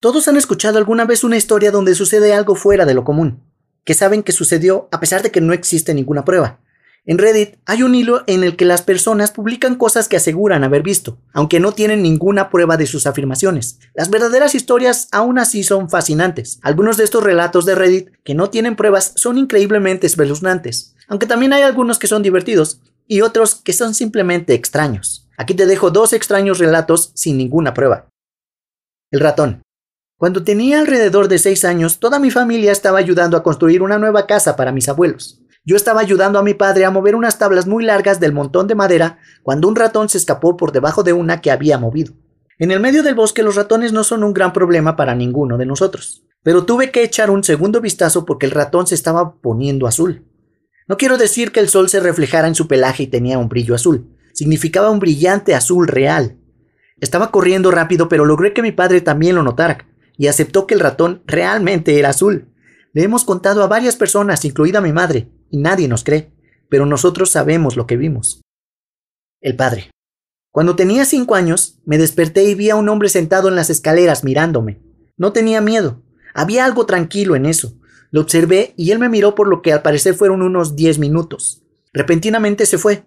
Todos han escuchado alguna vez una historia donde sucede algo fuera de lo común, que saben que sucedió a pesar de que no existe ninguna prueba. En Reddit hay un hilo en el que las personas publican cosas que aseguran haber visto, aunque no tienen ninguna prueba de sus afirmaciones. Las verdaderas historias aún así son fascinantes. Algunos de estos relatos de Reddit que no tienen pruebas son increíblemente espeluznantes, aunque también hay algunos que son divertidos y otros que son simplemente extraños. Aquí te dejo dos extraños relatos sin ninguna prueba. El ratón. Cuando tenía alrededor de seis años, toda mi familia estaba ayudando a construir una nueva casa para mis abuelos. Yo estaba ayudando a mi padre a mover unas tablas muy largas del montón de madera cuando un ratón se escapó por debajo de una que había movido. En el medio del bosque los ratones no son un gran problema para ninguno de nosotros, pero tuve que echar un segundo vistazo porque el ratón se estaba poniendo azul. No quiero decir que el sol se reflejara en su pelaje y tenía un brillo azul, significaba un brillante azul real. Estaba corriendo rápido, pero logré que mi padre también lo notara, y aceptó que el ratón realmente era azul. Le hemos contado a varias personas, incluida mi madre, y nadie nos cree, pero nosotros sabemos lo que vimos. El padre. Cuando tenía cinco años, me desperté y vi a un hombre sentado en las escaleras mirándome. No tenía miedo. Había algo tranquilo en eso. Lo observé y él me miró por lo que al parecer fueron unos diez minutos. Repentinamente se fue.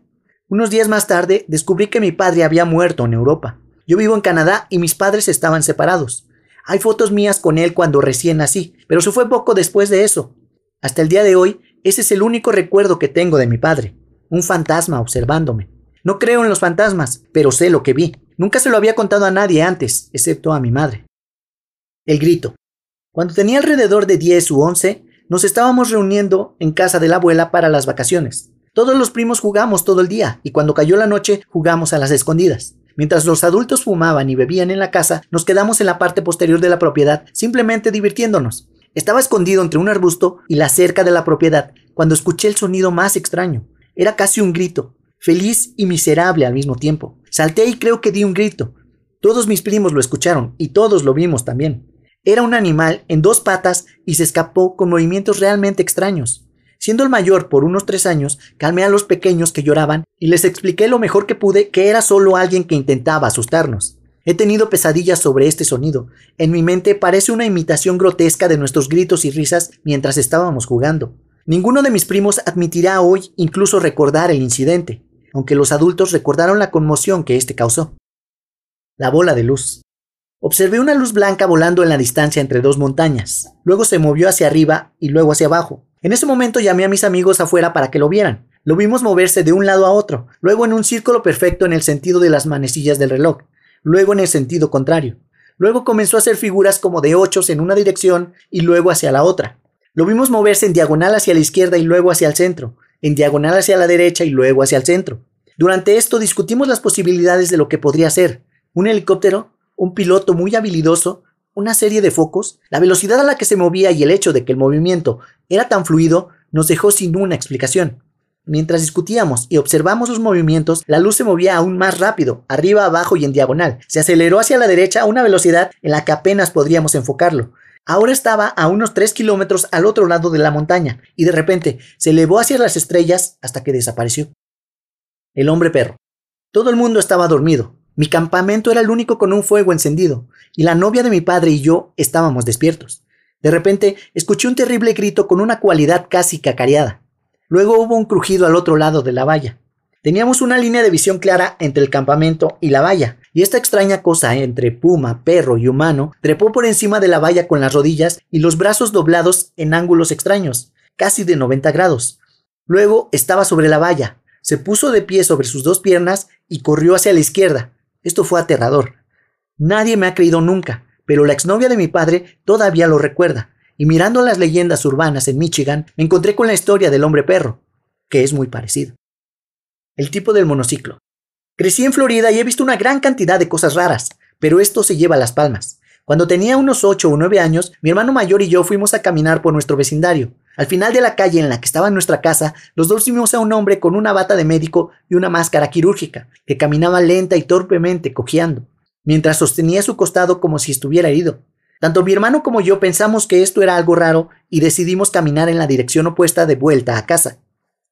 Unos días más tarde descubrí que mi padre había muerto en Europa. Yo vivo en Canadá y mis padres estaban separados. Hay fotos mías con él cuando recién nací, pero se fue poco después de eso. Hasta el día de hoy, ese es el único recuerdo que tengo de mi padre, un fantasma observándome. No creo en los fantasmas, pero sé lo que vi. Nunca se lo había contado a nadie antes, excepto a mi madre. El grito. Cuando tenía alrededor de 10 u 11, nos estábamos reuniendo en casa de la abuela para las vacaciones. Todos los primos jugamos todo el día y cuando cayó la noche jugamos a las escondidas. Mientras los adultos fumaban y bebían en la casa, nos quedamos en la parte posterior de la propiedad, simplemente divirtiéndonos. Estaba escondido entre un arbusto y la cerca de la propiedad cuando escuché el sonido más extraño. Era casi un grito, feliz y miserable al mismo tiempo. Salté y creo que di un grito. Todos mis primos lo escucharon y todos lo vimos también. Era un animal en dos patas y se escapó con movimientos realmente extraños. Siendo el mayor por unos tres años, calmé a los pequeños que lloraban y les expliqué lo mejor que pude que era solo alguien que intentaba asustarnos. He tenido pesadillas sobre este sonido. En mi mente parece una imitación grotesca de nuestros gritos y risas mientras estábamos jugando. Ninguno de mis primos admitirá hoy incluso recordar el incidente, aunque los adultos recordaron la conmoción que éste causó. La bola de luz. Observé una luz blanca volando en la distancia entre dos montañas. Luego se movió hacia arriba y luego hacia abajo. En ese momento llamé a mis amigos afuera para que lo vieran. Lo vimos moverse de un lado a otro, luego en un círculo perfecto en el sentido de las manecillas del reloj, luego en el sentido contrario. Luego comenzó a hacer figuras como de ochos en una dirección y luego hacia la otra. Lo vimos moverse en diagonal hacia la izquierda y luego hacia el centro, en diagonal hacia la derecha y luego hacia el centro. Durante esto discutimos las posibilidades de lo que podría ser. Un helicóptero, un piloto muy habilidoso, una serie de focos, la velocidad a la que se movía y el hecho de que el movimiento era tan fluido nos dejó sin una explicación. Mientras discutíamos y observamos sus movimientos, la luz se movía aún más rápido, arriba, abajo y en diagonal. Se aceleró hacia la derecha a una velocidad en la que apenas podríamos enfocarlo. Ahora estaba a unos 3 kilómetros al otro lado de la montaña, y de repente se elevó hacia las estrellas hasta que desapareció. El hombre perro. Todo el mundo estaba dormido, mi campamento era el único con un fuego encendido, y la novia de mi padre y yo estábamos despiertos. De repente escuché un terrible grito con una cualidad casi cacareada. Luego hubo un crujido al otro lado de la valla. Teníamos una línea de visión clara entre el campamento y la valla, y esta extraña cosa entre puma, perro y humano trepó por encima de la valla con las rodillas y los brazos doblados en ángulos extraños, casi de 90 grados. Luego estaba sobre la valla, se puso de pie sobre sus dos piernas y corrió hacia la izquierda, esto fue aterrador. Nadie me ha creído nunca, pero la exnovia de mi padre todavía lo recuerda, y mirando las leyendas urbanas en Michigan, me encontré con la historia del hombre perro, que es muy parecido. El tipo del monociclo. Crecí en Florida y he visto una gran cantidad de cosas raras, pero esto se lleva a las palmas. Cuando tenía unos 8 o 9 años, mi hermano mayor y yo fuimos a caminar por nuestro vecindario. Al final de la calle en la que estaba nuestra casa, los dos vimos a un hombre con una bata de médico y una máscara quirúrgica, que caminaba lenta y torpemente, cojeando, mientras sostenía su costado como si estuviera herido. Tanto mi hermano como yo pensamos que esto era algo raro y decidimos caminar en la dirección opuesta de vuelta a casa.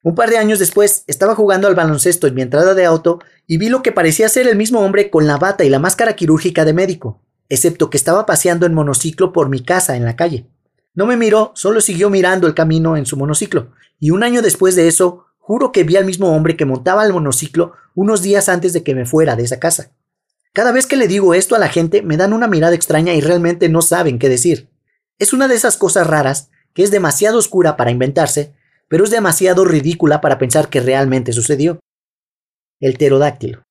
Un par de años después, estaba jugando al baloncesto en mi entrada de auto y vi lo que parecía ser el mismo hombre con la bata y la máscara quirúrgica de médico. excepto que estaba paseando en monociclo por mi casa en la calle. No me miró, solo siguió mirando el camino en su monociclo, y un año después de eso, juro que vi al mismo hombre que montaba el monociclo unos días antes de que me fuera de esa casa. Cada vez que le digo esto a la gente me dan una mirada extraña y realmente no saben qué decir. Es una de esas cosas raras que es demasiado oscura para inventarse, pero es demasiado ridícula para pensar que realmente sucedió. El pterodáctilo.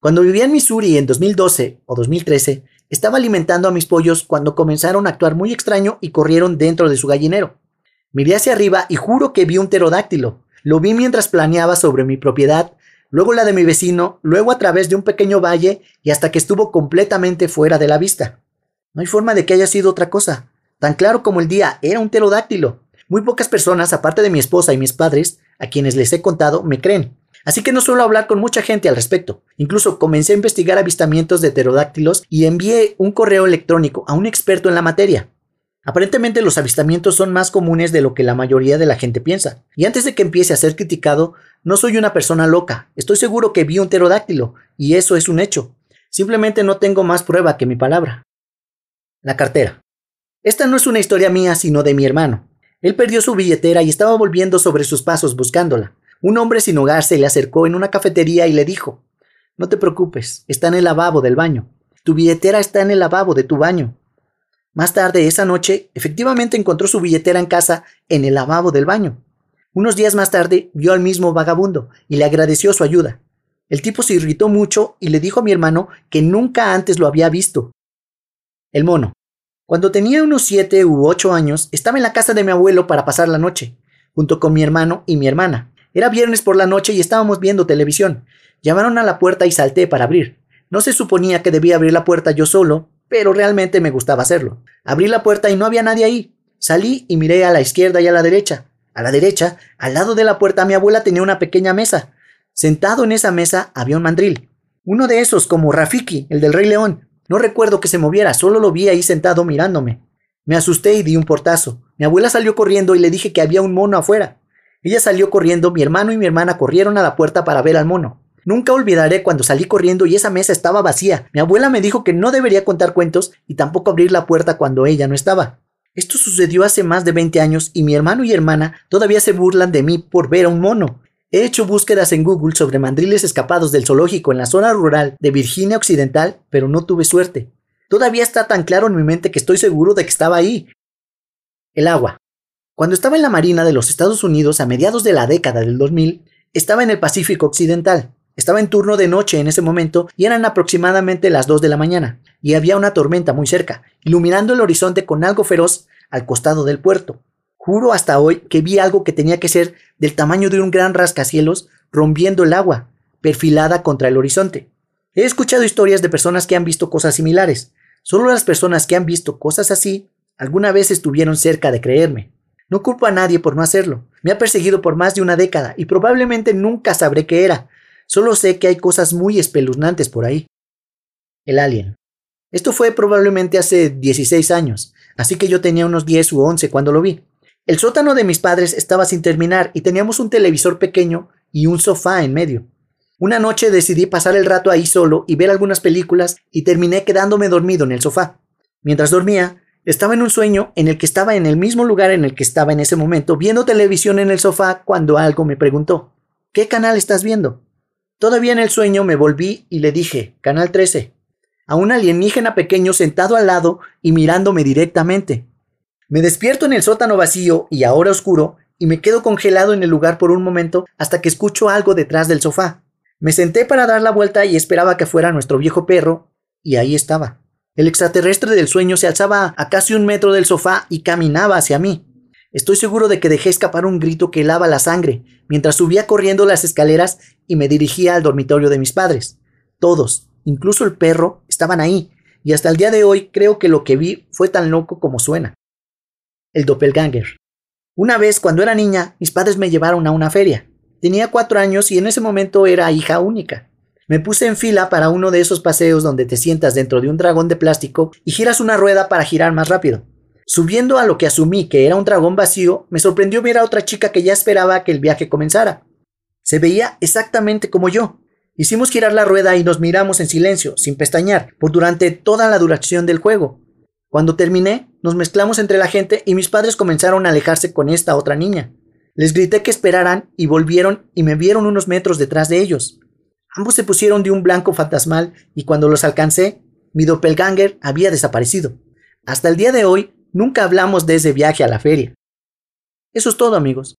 Cuando vivía en Missouri en 2012 o 2013, estaba alimentando a mis pollos cuando comenzaron a actuar muy extraño y corrieron dentro de su gallinero. Miré hacia arriba y juro que vi un pterodáctilo. Lo vi mientras planeaba sobre mi propiedad, luego la de mi vecino, luego a través de un pequeño valle y hasta que estuvo completamente fuera de la vista. No hay forma de que haya sido otra cosa. Tan claro como el día, era un pterodáctilo. Muy pocas personas, aparte de mi esposa y mis padres, a quienes les he contado, me creen. Así que no suelo hablar con mucha gente al respecto. Incluso comencé a investigar avistamientos de pterodáctilos y envié un correo electrónico a un experto en la materia. Aparentemente los avistamientos son más comunes de lo que la mayoría de la gente piensa. Y antes de que empiece a ser criticado, no soy una persona loca. Estoy seguro que vi un pterodáctilo, y eso es un hecho. Simplemente no tengo más prueba que mi palabra. La cartera. Esta no es una historia mía, sino de mi hermano. Él perdió su billetera y estaba volviendo sobre sus pasos buscándola. Un hombre sin hogar se le acercó en una cafetería y le dijo No te preocupes, está en el lavabo del baño. Tu billetera está en el lavabo de tu baño. Más tarde, esa noche, efectivamente encontró su billetera en casa, en el lavabo del baño. Unos días más tarde, vio al mismo vagabundo y le agradeció su ayuda. El tipo se irritó mucho y le dijo a mi hermano que nunca antes lo había visto. El mono. Cuando tenía unos siete u ocho años, estaba en la casa de mi abuelo para pasar la noche, junto con mi hermano y mi hermana. Era viernes por la noche y estábamos viendo televisión. Llamaron a la puerta y salté para abrir. No se suponía que debía abrir la puerta yo solo, pero realmente me gustaba hacerlo. Abrí la puerta y no había nadie ahí. Salí y miré a la izquierda y a la derecha. A la derecha, al lado de la puerta, mi abuela tenía una pequeña mesa. Sentado en esa mesa había un mandril. Uno de esos, como Rafiki, el del Rey León, no recuerdo que se moviera, solo lo vi ahí sentado mirándome. Me asusté y di un portazo. Mi abuela salió corriendo y le dije que había un mono afuera. Ella salió corriendo, mi hermano y mi hermana corrieron a la puerta para ver al mono. Nunca olvidaré cuando salí corriendo y esa mesa estaba vacía. Mi abuela me dijo que no debería contar cuentos y tampoco abrir la puerta cuando ella no estaba. Esto sucedió hace más de 20 años y mi hermano y hermana todavía se burlan de mí por ver a un mono. He hecho búsquedas en Google sobre mandriles escapados del zoológico en la zona rural de Virginia Occidental, pero no tuve suerte. Todavía está tan claro en mi mente que estoy seguro de que estaba ahí. El agua. Cuando estaba en la Marina de los Estados Unidos a mediados de la década del 2000, estaba en el Pacífico Occidental. Estaba en turno de noche en ese momento y eran aproximadamente las 2 de la mañana, y había una tormenta muy cerca, iluminando el horizonte con algo feroz al costado del puerto. Juro hasta hoy que vi algo que tenía que ser del tamaño de un gran rascacielos rompiendo el agua, perfilada contra el horizonte. He escuchado historias de personas que han visto cosas similares. Solo las personas que han visto cosas así alguna vez estuvieron cerca de creerme. No culpo a nadie por no hacerlo. Me ha perseguido por más de una década y probablemente nunca sabré qué era. Solo sé que hay cosas muy espeluznantes por ahí. El alien. Esto fue probablemente hace 16 años, así que yo tenía unos 10 u 11 cuando lo vi. El sótano de mis padres estaba sin terminar y teníamos un televisor pequeño y un sofá en medio. Una noche decidí pasar el rato ahí solo y ver algunas películas y terminé quedándome dormido en el sofá. Mientras dormía, estaba en un sueño en el que estaba en el mismo lugar en el que estaba en ese momento viendo televisión en el sofá cuando algo me preguntó ¿Qué canal estás viendo? Todavía en el sueño me volví y le dije Canal 13 a un alienígena pequeño sentado al lado y mirándome directamente. Me despierto en el sótano vacío y ahora oscuro y me quedo congelado en el lugar por un momento hasta que escucho algo detrás del sofá. Me senté para dar la vuelta y esperaba que fuera nuestro viejo perro, y ahí estaba. El extraterrestre del sueño se alzaba a casi un metro del sofá y caminaba hacia mí. Estoy seguro de que dejé escapar un grito que helaba la sangre mientras subía corriendo las escaleras y me dirigía al dormitorio de mis padres. Todos, incluso el perro, estaban ahí, y hasta el día de hoy creo que lo que vi fue tan loco como suena el doppelganger. Una vez, cuando era niña, mis padres me llevaron a una feria. Tenía cuatro años y en ese momento era hija única. Me puse en fila para uno de esos paseos donde te sientas dentro de un dragón de plástico y giras una rueda para girar más rápido. Subiendo a lo que asumí que era un dragón vacío, me sorprendió ver a otra chica que ya esperaba que el viaje comenzara. Se veía exactamente como yo. Hicimos girar la rueda y nos miramos en silencio, sin pestañear, por durante toda la duración del juego. Cuando terminé, nos mezclamos entre la gente y mis padres comenzaron a alejarse con esta otra niña. Les grité que esperaran y volvieron y me vieron unos metros detrás de ellos. Ambos se pusieron de un blanco fantasmal y cuando los alcancé, mi doppelganger había desaparecido. Hasta el día de hoy, nunca hablamos de ese viaje a la feria. Eso es todo, amigos.